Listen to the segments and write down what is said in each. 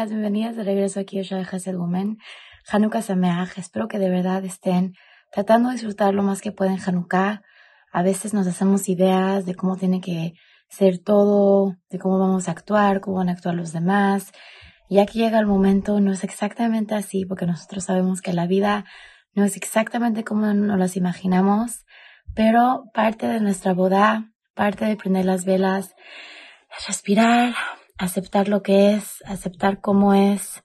amigas, bienvenidas de regreso aquí a Shai Hesed Women. Hanukkah Sameach. Espero que de verdad estén tratando de disfrutar lo más que pueden Hanukkah. A veces nos hacemos ideas de cómo tiene que ser todo, de cómo vamos a actuar, cómo van a actuar los demás. Y aquí llega el momento, no es exactamente así, porque nosotros sabemos que la vida no es exactamente como nos las imaginamos, pero parte de nuestra boda, parte de prender las velas, es respirar, aceptar lo que es, aceptar cómo es,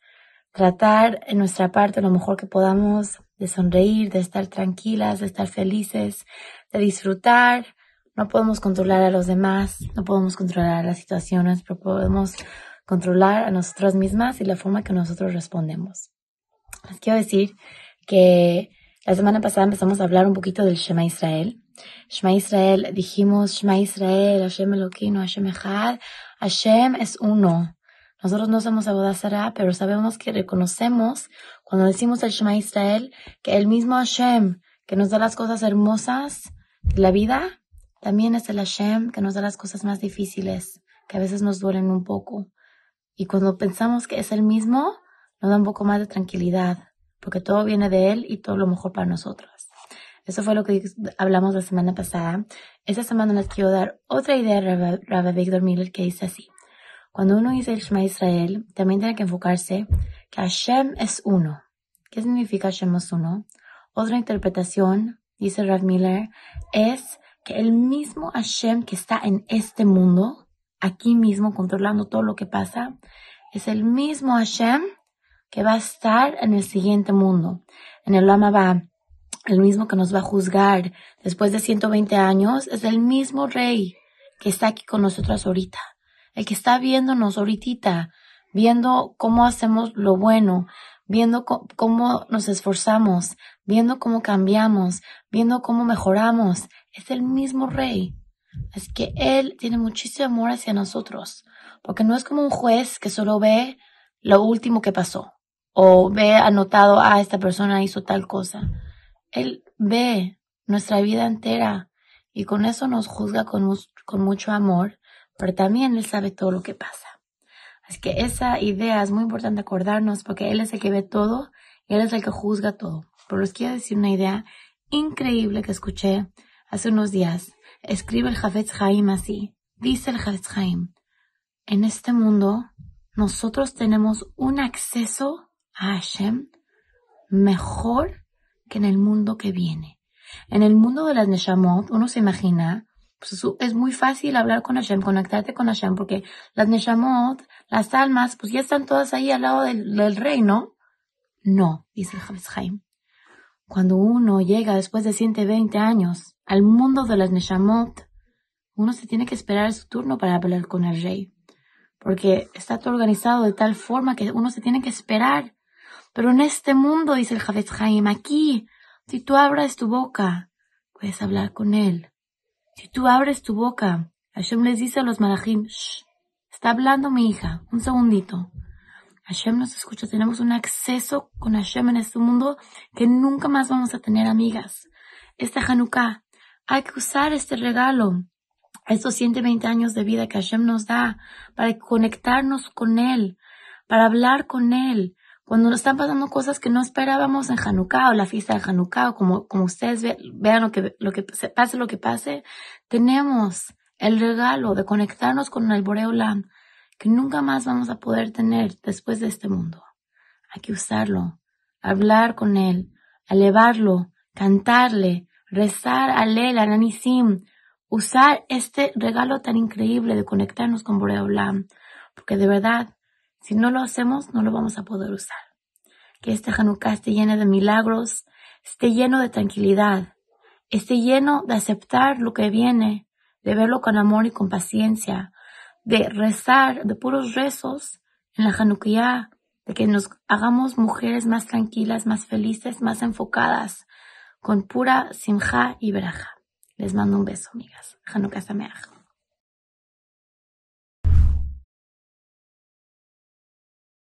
tratar en nuestra parte lo mejor que podamos de sonreír, de estar tranquilas, de estar felices, de disfrutar. No podemos controlar a los demás, no podemos controlar las situaciones, pero podemos controlar a nosotras mismas y la forma que nosotros respondemos. Les quiero decir que la semana pasada empezamos a hablar un poquito del Shema Israel. Shema Israel, dijimos Shema Israel, Hashem Eloquino, Hashem Echad, Hashem es uno. Nosotros no somos Abodazara, pero sabemos que reconocemos cuando decimos el Shema Israel que el mismo Hashem que nos da las cosas hermosas de la vida, también es el Hashem que nos da las cosas más difíciles, que a veces nos duelen un poco. Y cuando pensamos que es el mismo, nos da un poco más de tranquilidad, porque todo viene de Él y todo lo mejor para nosotros. Eso fue lo que hablamos la semana pasada. Esta semana les quiero dar otra idea de Rabbi Victor Miller que dice así. Cuando uno dice el Shema Israel, también tiene que enfocarse que Hashem es uno. ¿Qué significa Hashem es uno? Otra interpretación, dice Rav Miller, es que el mismo Hashem que está en este mundo, aquí mismo controlando todo lo que pasa, es el mismo Hashem que va a estar en el siguiente mundo, en el Lama el mismo que nos va a juzgar después de 120 años, es el mismo rey que está aquí con nosotros ahorita, el que está viéndonos ahorita, viendo cómo hacemos lo bueno, viendo cómo nos esforzamos, viendo cómo cambiamos, viendo cómo mejoramos, es el mismo rey. Así que Él tiene muchísimo amor hacia nosotros, porque no es como un juez que solo ve lo último que pasó, o ve anotado, ah, esta persona hizo tal cosa. Él ve nuestra vida entera y con eso nos juzga con, con mucho amor, pero también Él sabe todo lo que pasa. Así que esa idea es muy importante acordarnos porque Él es el que ve todo y Él es el que juzga todo. Pero les quiero decir una idea increíble que escuché hace unos días. Escribe el Jafetz Haim así. Dice el Jafetz Haim. En este mundo, nosotros tenemos un acceso a Hashem mejor que en el mundo que viene. En el mundo de las Neshamot, uno se imagina, pues es muy fácil hablar con Hashem, conectarte con Hashem, porque las Neshamot, las almas, pues ya están todas ahí al lado del, rey, ¿no? No, dice el Haim. Cuando uno llega después de 120 años al mundo de las Neshamot, uno se tiene que esperar su turno para hablar con el rey. Porque está todo organizado de tal forma que uno se tiene que esperar pero en este mundo, dice el Javetz Haim, aquí, si tú abres tu boca, puedes hablar con él. Si tú abres tu boca, Hashem les dice a los malachim, Shh, está hablando mi hija, un segundito. Hashem nos escucha, tenemos un acceso con Hashem en este mundo que nunca más vamos a tener amigas. Este Hanukkah, hay que usar este regalo, estos 120 años de vida que Hashem nos da, para conectarnos con Él, para hablar con Él, cuando nos están pasando cosas que no esperábamos en Hanukkah o la fiesta de Hanukkah o como, como ustedes vean lo que, lo que pase, lo que pase, tenemos el regalo de conectarnos con el Boreolam que nunca más vamos a poder tener después de este mundo. Hay que usarlo, hablar con él, elevarlo, cantarle, rezar a Lela, a Nanisim, usar este regalo tan increíble de conectarnos con Boreolam, porque de verdad si no lo hacemos, no lo vamos a poder usar. Que este Hanukkah esté lleno de milagros, esté lleno de tranquilidad, esté lleno de aceptar lo que viene, de verlo con amor y con paciencia, de rezar, de puros rezos en la Hanukkah, de que nos hagamos mujeres más tranquilas, más felices, más enfocadas, con pura simja y veraja. Les mando un beso, amigas. Hanukkah Sameach.